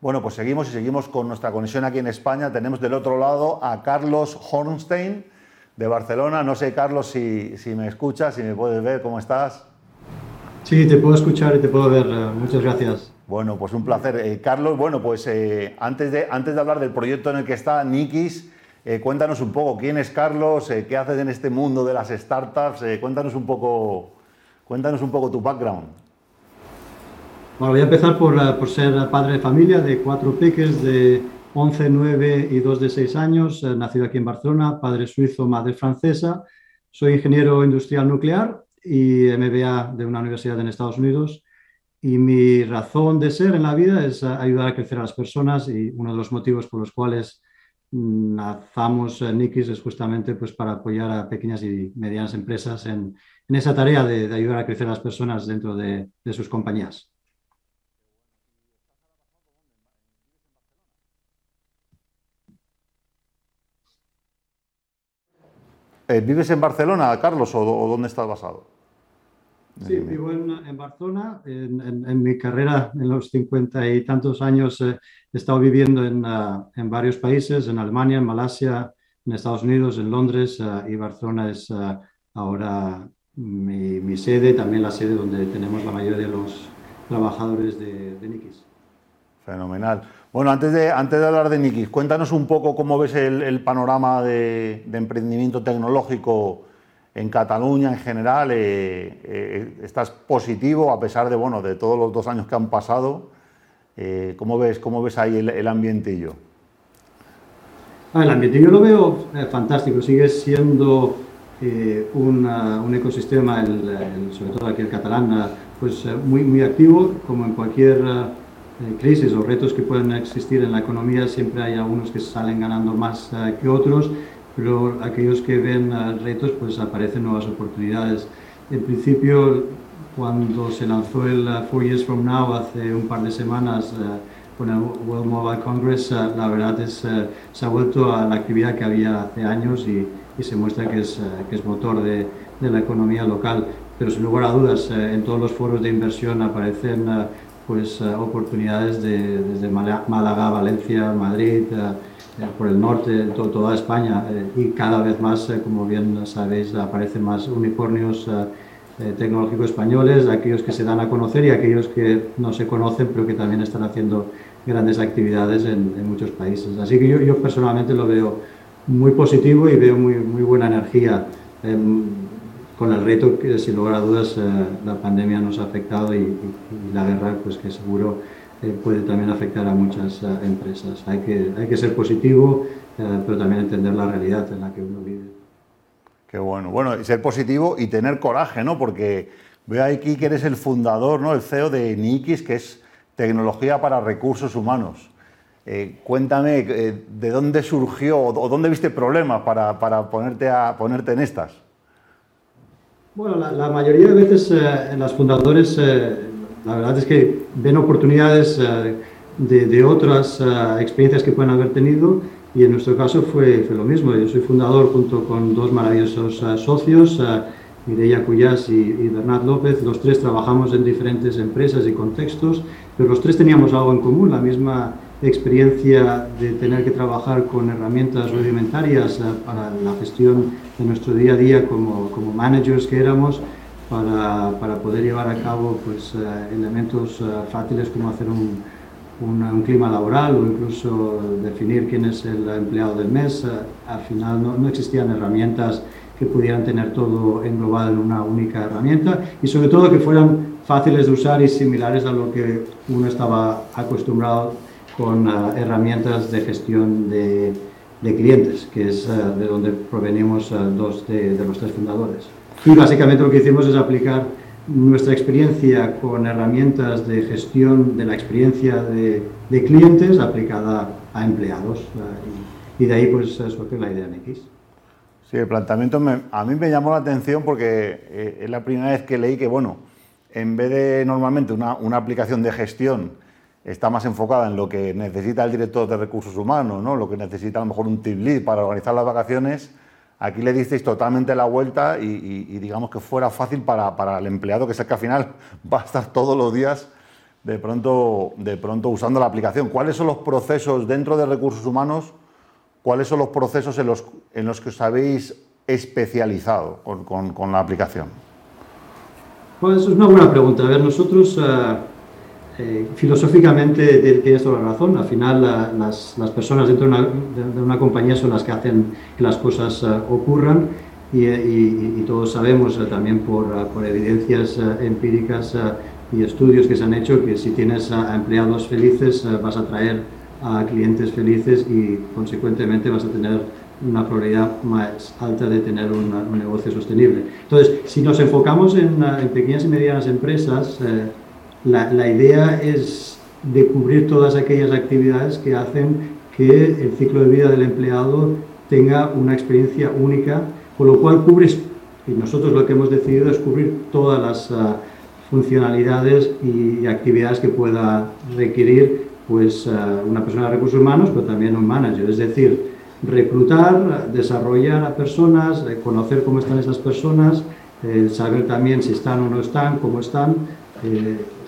Bueno, pues seguimos y seguimos con nuestra conexión aquí en España. Tenemos del otro lado a Carlos Hornstein de Barcelona. No sé, Carlos, si, me escuchas, si me puedes ver, ¿cómo estás? Sí, te puedo escuchar y te puedo ver. Eh, muchas gracias. Bueno, pues un placer. Eh, Carlos, bueno, pues eh, antes, de, antes de hablar del proyecto en el que está Nikis, cuéntanos un poco quién es Carlos, qué haces en este mundo de las startups, cuéntanos un poco, cuéntanos un poco tu background. Bueno, voy a empezar por, ser padre de familia de cuatro peques de 11, 9 y 2 de 6 años, eh, nacido aquí en Barcelona, padre suizo, madre francesa. Soy ingeniero industrial nuclear y MBA de una universidad en Estados Unidos. Y mi razón de ser en la vida es eh, ayudar a crecer a las personas y uno de los motivos por los cuales mm, lanzamos eh, Nikis es justamente pues, para apoyar a pequeñas y medianas empresas en, esa tarea de, ayudar a crecer a las personas dentro de sus compañías. Eh, ¿Vives en Barcelona, Carlos, o, dónde estás basado? Sí, vivo en, Barcelona. En, mi carrera, en los cincuenta y tantos años, eh, he estado viviendo ah, en, varios países, en Alemania, en Malasia, en Estados Unidos, en Londres, ah, y Barcelona es ah, ahora mi, mi, sede, también la sede donde tenemos la mayoría de los trabajadores de, de Nikis. Fenomenal. Bueno, antes de, antes de hablar de Nikis, cuéntanos un poco cómo ves el, panorama de, emprendimiento tecnológico en Cataluña en general. Eh, eh, ¿Estás positivo a pesar de, bueno, de todos los dos años que han pasado? Eh, ¿cómo, ves, ¿Cómo ves ahí el, el ambientillo? Ah, el ambientillo lo veo fantástico, sigue siendo un ecosistema, sobre todo aquí el catalán, pues muy, muy activo, como en cualquier eh, crisis o retos que pueden existir en la economía, siempre hay algunos que salen ganando más eh, que otros, pero aquellos que ven eh, retos, pues aparecen nuevas oportunidades. En principio, cuando se lanzó el Four Years From Now hace un par de semanas con el World Mobile Congress, la verdad es se ha vuelto a la actividad que había hace años y, y se muestra que es, que es motor de, de, la economía local. Pero sin lugar a dudas, en todos los foros de inversión aparecen pues, eh, oportunidades de, desde Málaga, Valencia, Madrid, eh, eh, por el norte, toda España y cada vez más, como bien sabéis, aparecen más unicornios tecnológicos españoles, aquellos que se dan a conocer y aquellos que no se conocen, pero que también están haciendo grandes actividades en, muchos países. Así que yo, yo, personalmente lo veo muy positivo y veo muy, muy buena energía. Em, con el reto que sin lugar a dudas eh, la pandemia nos ha afectado y, la guerra pues que seguro eh, puede también afectar a muchas eh, empresas. Hay que, hay que ser positivo, pero también entender la realidad en la que uno vive. Qué bueno. Bueno, y ser positivo y tener coraje, ¿no? Porque veo aquí que eres el fundador, ¿no? El CEO de Nikis, que es tecnología para recursos humanos. cuéntame, ¿de dónde surgió o dónde viste problemas para, para ponerte, a, ponerte en estas? Bueno, la, mayoría de veces eh, los fundadores, eh, la verdad es que ven oportunidades eh, de, otras experiencias que pueden haber tenido y en nuestro caso fue, fue, lo mismo. Yo soy fundador junto con dos maravillosos socios, Mireia Cuyás y, y, López. Los tres trabajamos en diferentes empresas y contextos, pero los tres teníamos algo en común, la misma experiencia de tener que trabajar con herramientas rudimentarias para la gestión de nuestro día a día como, como managers que éramos para, para, poder llevar a cabo pues, eh, elementos eh, fáciles como hacer un, un, clima laboral o incluso definir quién es el empleado del mes. Eh, al final no, no, existían herramientas que pudieran tener todo englobado en una única herramienta y sobre todo que fueran fáciles de usar y similares a lo que uno estaba acostumbrado con herramientas de gestión de, de clientes, que es eh, de donde provenimos eh, dos de, los tres fundadores. Y básicamente lo que hicimos es aplicar nuestra experiencia con herramientas de gestión de la experiencia de, de clientes aplicada a empleados. Eh, y, de ahí pues surgió la idea de X. Sí, el planteamiento a mí me llamó la atención porque es la primera vez que leí que, bueno, en vez de normalmente una, una aplicación de gestión está más enfocada en lo que necesita el director de recursos humanos, ¿no? lo que necesita a lo mejor un team lead para organizar las vacaciones. Aquí le disteis totalmente la vuelta y, digamos que fuera fácil para, el empleado, que es el que al final va a estar todos los días de pronto, de pronto usando la aplicación. ¿Cuáles son los procesos dentro de recursos humanos? ¿Cuáles son los procesos en los, en los que os habéis especializado con, la aplicación? Pues es una buena pregunta. A ver, nosotros eh, eh, filosóficamente tienes toda la razón. Al final las, las, personas dentro de una, de una, compañía son las que hacen que las cosas ocurran y, y, todos sabemos también por, por evidencias empíricas y estudios que se han hecho que si tienes a empleados felices eh, vas a atraer a clientes felices y consecuentemente vas a tener una probabilidad más alta de tener un, negocio sostenible. Entonces, si nos enfocamos en, eh, pequeñas y medianas empresas, eh, la, idea es de cubrir todas aquellas actividades que hacen que el ciclo de vida del empleado tenga una experiencia única, con lo cual cubres, y nosotros lo que hemos decidido es cubrir todas las funcionalidades y actividades que pueda requerir pues, eh, una persona de recursos humanos, pero también un manager. Es decir, reclutar, desarrollar a personas, eh, conocer cómo están esas personas, eh, saber también si están o no están, cómo están,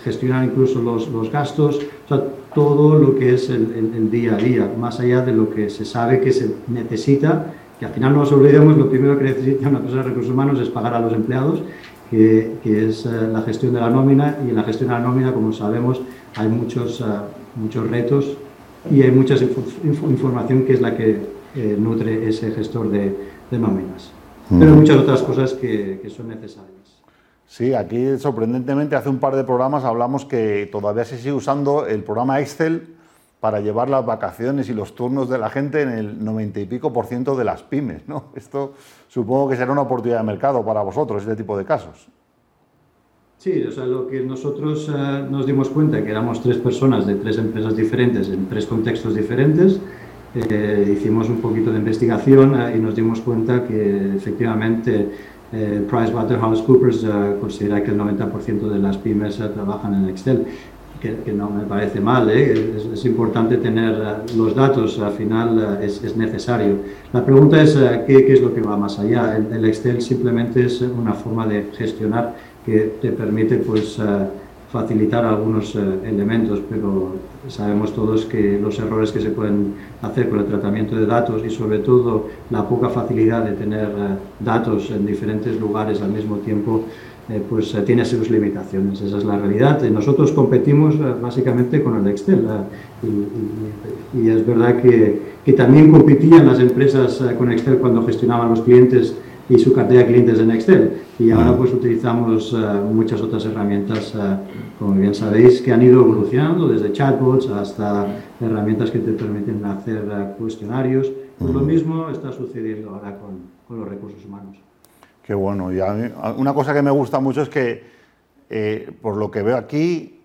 gestionar incluso los, los, gastos, o sea, todo lo que es el, el, día a día, más allá de lo que se sabe que se necesita, que al final no nos olvidemos, lo primero que necesita una persona de recursos humanos es pagar a los empleados que, es eh, la gestión de la nómina y en la gestión de la nómina, como sabemos, hay muchos, eh, muchos retos y hay mucha información que es la que eh, nutre ese gestor de, de nóminas. Pero muchas otras cosas que, que son necesarias. Sí, aquí sorprendentemente hace un par de programas hablamos que todavía se sigue usando el programa Excel para llevar las vacaciones y los turnos de la gente en el 90 y pico por ciento de las pymes. ¿no? Esto supongo que será una oportunidad de mercado para vosotros, este tipo de casos. Sí, o sea, lo que nosotros eh, nos dimos cuenta, que éramos tres personas de tres empresas diferentes, en tres contextos diferentes, eh, hicimos un poquito de investigación eh, y nos dimos cuenta que efectivamente PricewaterhouseCoopers considera que el 90% de las pymes trabajan en Excel que, no me parece mal, ¿eh? es, importante tener eh, los datos, al final eh, es, necesario. La pregunta es ¿qué, ¿qué, es lo que va más allá. El, Excel simplemente es una forma de gestionar que te permite pues, facilitar algunos elementos, pero sabemos todos que los errores que se pueden hacer con el tratamiento de datos y sobre todo la poca facilidad de tener datos en diferentes lugares al mismo tiempo eh, pues eh, tiene sus limitaciones, esa es la realidad. Nosotros competimos eh, básicamente con el Excel y, es verdad que, que, también competían las empresas con Excel cuando gestionaban los clientes y su cartera de clientes en Excel y ahora pues utilizamos muchas otras herramientas, como bien sabéis, que han ido evolucionando desde chatbots hasta herramientas que te permiten hacer cuestionarios. Pues lo mismo está sucediendo ahora con, con los recursos humanos. Qué bueno. Y una cosa que me gusta mucho es que, eh, por lo que veo aquí,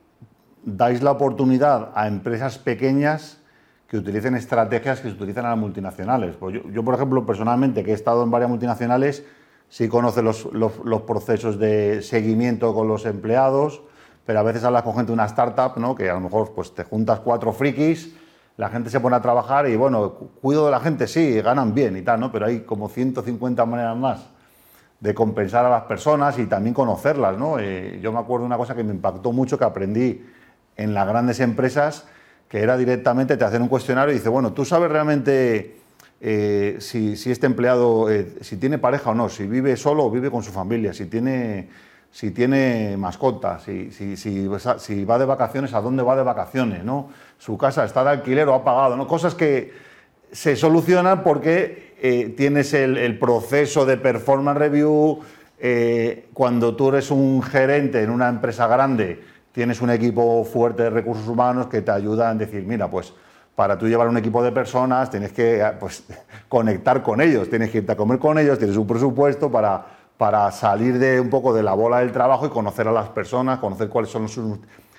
dais la oportunidad a empresas pequeñas que utilicen estrategias que se utilizan en las multinacionales. Pues yo, por ejemplo, personalmente, que he estado en varias multinacionales, sí conozco los, los, procesos de seguimiento con los empleados, pero a veces hablas con gente de una startup, ¿no? que a lo mejor pues, te juntas cuatro frikis, la gente se pone a trabajar y, bueno, cuido de la gente, sí, ganan bien y tal, ¿no? pero hay como 150 maneras más de compensar a las personas y también conocerlas. ¿no? Eh, yo me acuerdo de una cosa que me impactó mucho que aprendí en las grandes empresas, que era directamente te hacen un cuestionario y dice, bueno, tú sabes realmente eh, si, este empleado, eh, si tiene pareja o no, si vive solo o vive con su familia, si tiene, si tiene mascotas, si, si, si, si va de vacaciones, a dónde va de vacaciones, ¿no? Su casa está de alquiler o ha pagado, ¿no? Cosas que se solucionan porque eh, tienes el, proceso de performance review, cuando tú eres un gerente en una empresa grande, tienes un equipo fuerte de recursos humanos que te ayuda a decir, mira, pues para tú llevar un equipo de personas tienes que ah, pues, conectar con ellos, tienes que irte a comer con ellos, tienes un presupuesto para, para salir de un poco de la bola del trabajo y conocer a las personas, conocer cuáles son sus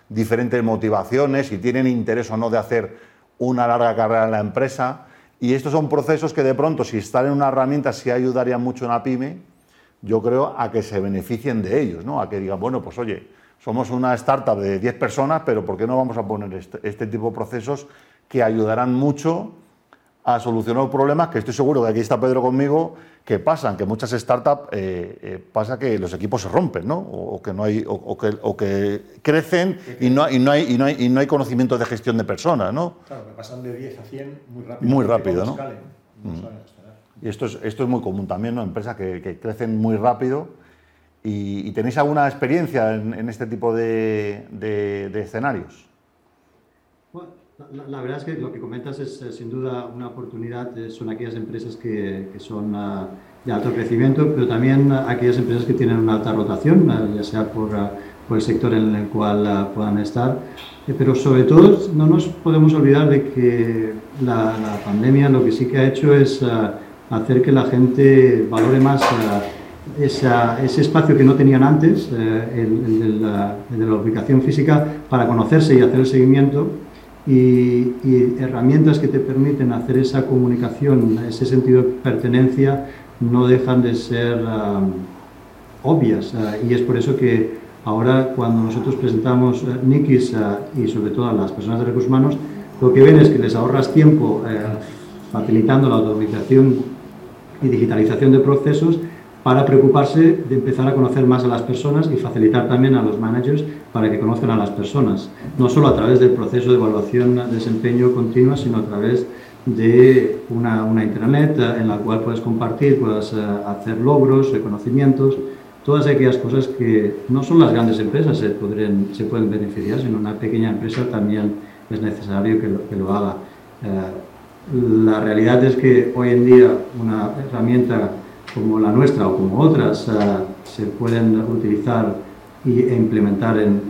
diferentes motivaciones, si tienen interés o no de hacer una larga carrera en la empresa. Y estos son procesos que de pronto, si están en una herramienta, sí ayudarían mucho a una pyme, yo creo, a que se beneficien de ellos, ¿no? A que digan, bueno, pues oye, somos una startup de 10 personas, pero ¿por qué no vamos a poner este, este, tipo de procesos que ayudarán mucho a solucionar problemas que estoy seguro que aquí está Pedro conmigo, que pasan, que muchas startups eh, eh, pasa que los equipos se rompen, ¿no? O, que no hay, o, que, o, que, crecen y no, y, no hay, y, no hay, y no hay conocimiento de gestión de personas, ¿no? Claro, que pasan de 10 a 100 muy rápido. Muy rápido, ¿no? Mm. Y esto es, esto es muy común también, ¿no? Empresas que, que crecen muy rápido. ¿Y, tenéis alguna experiencia en, este tipo de, de, de escenarios? La, verdad es que lo que comentas es eh, sin duda una oportunidad, eh, son aquellas empresas que, que son ah, de alto crecimiento, pero también aquellas empresas que tienen una alta rotación, ah, ya sea por, ah, por, el sector en el cual puedan estar. Eh, pero sobre todo no nos podemos olvidar de que la, pandemia lo que sí que ha hecho es hacer que la gente valore más ese espacio que no tenían antes, el, de la, el ubicación física, para conocerse y hacer el seguimiento y, herramientas que te permiten hacer esa comunicación, ese sentido de pertenencia, no dejan de ser um, obvias. Uh, y es por eso que ahora cuando nosotros presentamos uh, y sobre todo a las personas de recursos humanos, lo que ven es que les ahorras tiempo facilitando la automatización y digitalización de procesos para preocuparse de empezar a conocer más a las personas y facilitar también a los managers para que conozcan a las personas, no solo a través del proceso de evaluación de desempeño continua, sino a través de una, una intranet en la cual puedes compartir, puedes eh, hacer logros, reconocimientos, todas aquellas cosas que no son las grandes empresas se, podrían, se pueden beneficiar, sino una pequeña empresa también es necesario que lo, que lo haga. Eh, la realidad es que hoy en día una herramienta como la nuestra o como otras uh, se pueden utilizar y, e implementar en,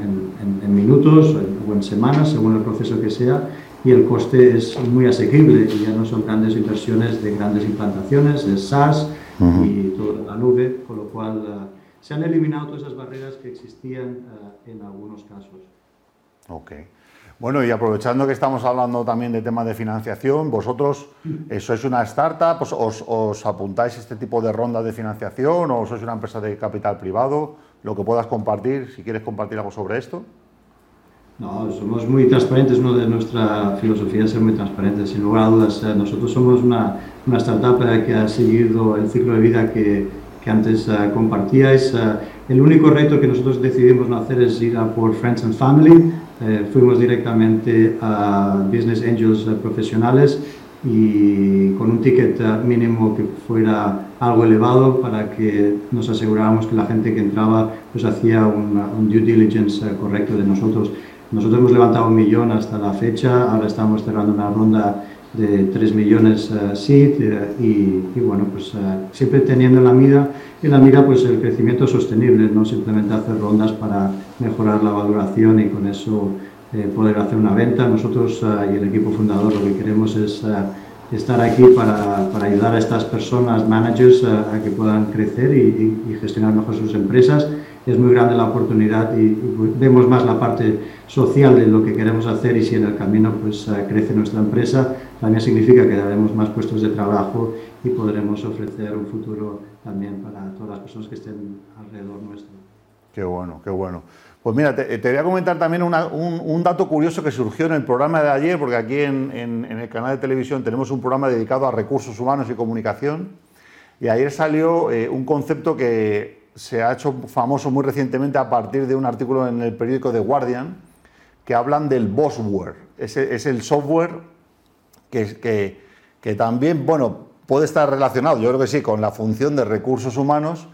en, en minutos o en semanas, según el proceso que sea, y el coste es muy asequible y ya no son grandes inversiones de grandes implantaciones, de SaaS uh -huh. y toda la nube, con lo cual uh, se han eliminado todas esas barreras que existían uh, en algunos casos. Okay. Bueno, y aprovechando que estamos hablando también de temas de financiación, vosotros eh, sois una startup, os, os, os, apuntáis este tipo de rondas de financiación o sois una empresa de capital privado, lo que puedas compartir, si quieres compartir algo sobre esto. No, somos muy transparentes, uno de nuestra filosofía es ser muy transparentes, sin lugar a dudas. Eh, nosotros somos una, una startup eh, que ha seguido el ciclo de vida que, que antes uh, compartíais. Uh, el único reto que nosotros decidimos no hacer es ir a por Friends and Family, eh, fuimos directamente a Business Angels eh, profesionales y con un ticket eh, mínimo que fuera algo elevado para que nos aseguráramos que la gente que entraba pues hacía un, un due diligence correcto de nosotros. Nosotros hemos levantado un millón hasta la fecha, ahora estamos cerrando una ronda de 3 millones uh, SID uh, y, y, bueno, pues uh, siempre teniendo en la mira, en la mira pues el crecimiento sostenible, no simplemente hacer rondas para mejorar la valoración y con eso eh, poder hacer una venta. Nosotros y el equipo fundador lo que queremos es estar aquí para, para, ayudar a estas personas, managers, a que puedan crecer y, y, y gestionar mejor sus empresas es muy grande la oportunidad y, y, vemos más la parte social de lo que queremos hacer y si en el camino pues crece nuestra empresa, también significa que daremos más puestos de trabajo y podremos ofrecer un futuro también para todas las personas que estén alrededor nuestro. Qué bueno, qué bueno. Pues mira, te, te voy a comentar también una, un, un, dato curioso que surgió en el programa de ayer, porque aquí en, en, en el canal de televisión tenemos un programa dedicado a recursos humanos y comunicación, y ayer salió eh, un concepto que se ha hecho famoso muy recientemente a partir de un artículo en el periódico The Guardian que hablan del Bossware. Es, es el software que, que, que, también, bueno, puede estar relacionado, yo creo que sí, con la función de recursos humanos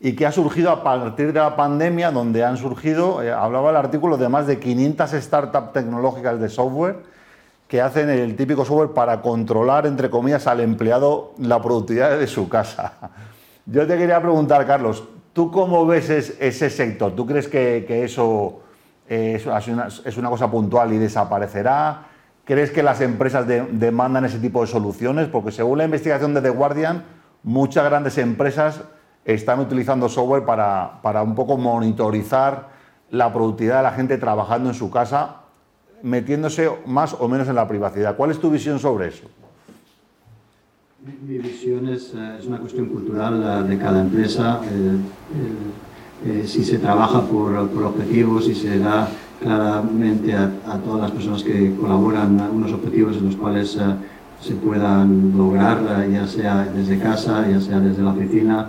y que ha surgido a partir de la pandemia, donde han surgido, eh, hablaba el artículo de más de 500 startups tecnológicas de software que hacen el típico software para controlar, entre comillas, al empleado la productividad de su casa. Yo te quería preguntar, Carlos, ¿Tú cómo ves es, ese sector? ¿Tú crees que, eso es una, es una, cosa puntual y desaparecerá? ¿Crees que las empresas de, demandan ese tipo de soluciones? Porque según la investigación de The Guardian, muchas grandes empresas están utilizando software para, para un poco monitorizar la productividad de la gente trabajando en su casa, metiéndose más o menos en la privacidad. ¿Cuál es tu visión sobre eso? Mi visión es, eh, es una cuestión cultural eh, de cada empresa. Eh, eh, si se trabaja por, por, objetivos y se da claramente a, a, todas las personas que colaboran unos objetivos en los cuales se puedan lograr, ya sea desde casa, ya sea desde la oficina.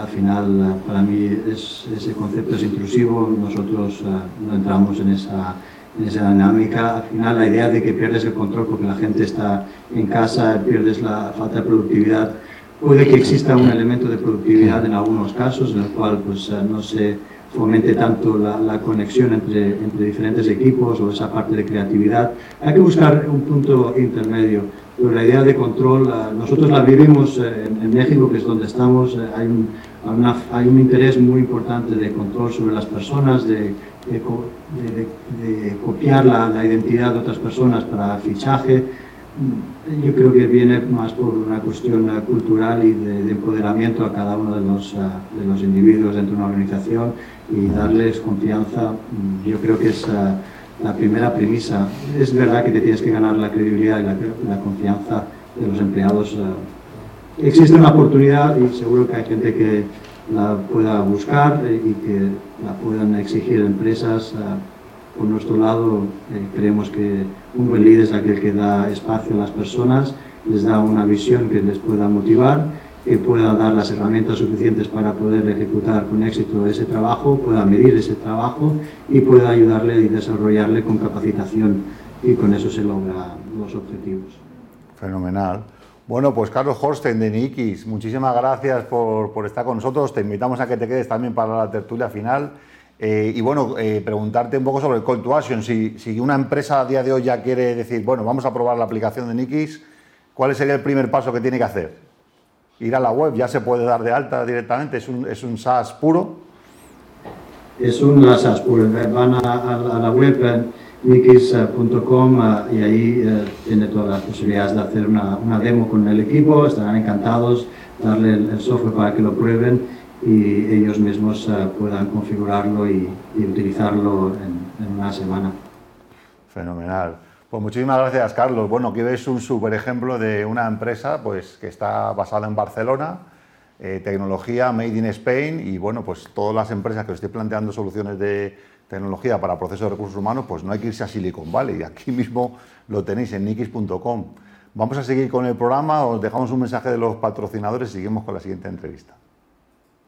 Al final, para mí ese concepto es intrusivo, nosotros no entramos en esa, en esa dinámica. Al final, la idea de que pierdes el control porque la gente está en casa, pierdes la falta de productividad, puede que exista un elemento de productividad en algunos casos, en el cual pues, no se fomente tanto la, conexión entre, entre, diferentes equipos o esa parte de creatividad. Hay que buscar un punto intermedio. Pero la idea de control, nosotros la vivimos eh, en, México, que es donde estamos. Eh, hay un, hay un interés muy importante de control sobre las personas, de, de, copiar la, la, identidad de otras personas para fichaje. Yo creo que viene más por una cuestión cultural y de, empoderamiento a cada uno de los, de los individuos dentro de una organización y darles confianza, mm, yo creo que es eh, la primera premisa. Es verdad que te tienes que ganar la credibilidad y la, confianza de los empleados. Eh. Existe una oportunidad y seguro que hay gente que la pueda buscar eh, y que la puedan exigir empresas. Por nuestro lado, creemos que un buen líder es aquel que da espacio a las personas, les da una visión que les pueda motivar que pueda dar las herramientas suficientes para poder ejecutar con éxito ese trabajo, pueda medir ese trabajo y pueda ayudarle y desarrollarle con capacitación y con eso se logran los objetivos. Fenomenal. Bueno, pues Carlos Horsten de Nikis, muchísimas gracias por, por, estar con nosotros. Te invitamos a que te quedes también para la tertulia final. Eh, y bueno, eh, preguntarte un poco sobre el call to action. Si, si, una empresa a día de hoy ya quiere decir, bueno, vamos a probar la aplicación de Nikis, ¿cuál sería el primer paso que tiene que hacer? Ir a la web, ya se puede dar de alta directamente, es un, es un SaaS puro. Es un SaaS puro, van a, la web nikis.com eh, y ahí eh, tiene todas las posibilidades de hacer una, una, demo con el equipo, estarán encantados, darle el, software para que lo prueben y ellos mismos eh, puedan configurarlo y, utilizarlo en, en una semana. Fenomenal. Pues muchísimas gracias, Carlos. Bueno, aquí veis un super ejemplo de una empresa pues, que está basada en Barcelona, eh, tecnología made in Spain y bueno, pues todas las empresas que os estoy planteando soluciones de tecnología para procesos de recursos humanos, pues no hay que irse a Silicon Valley. Aquí mismo lo tenéis en nikis.com. Vamos a seguir con el programa, os dejamos un mensaje de los patrocinadores y seguimos con la siguiente entrevista.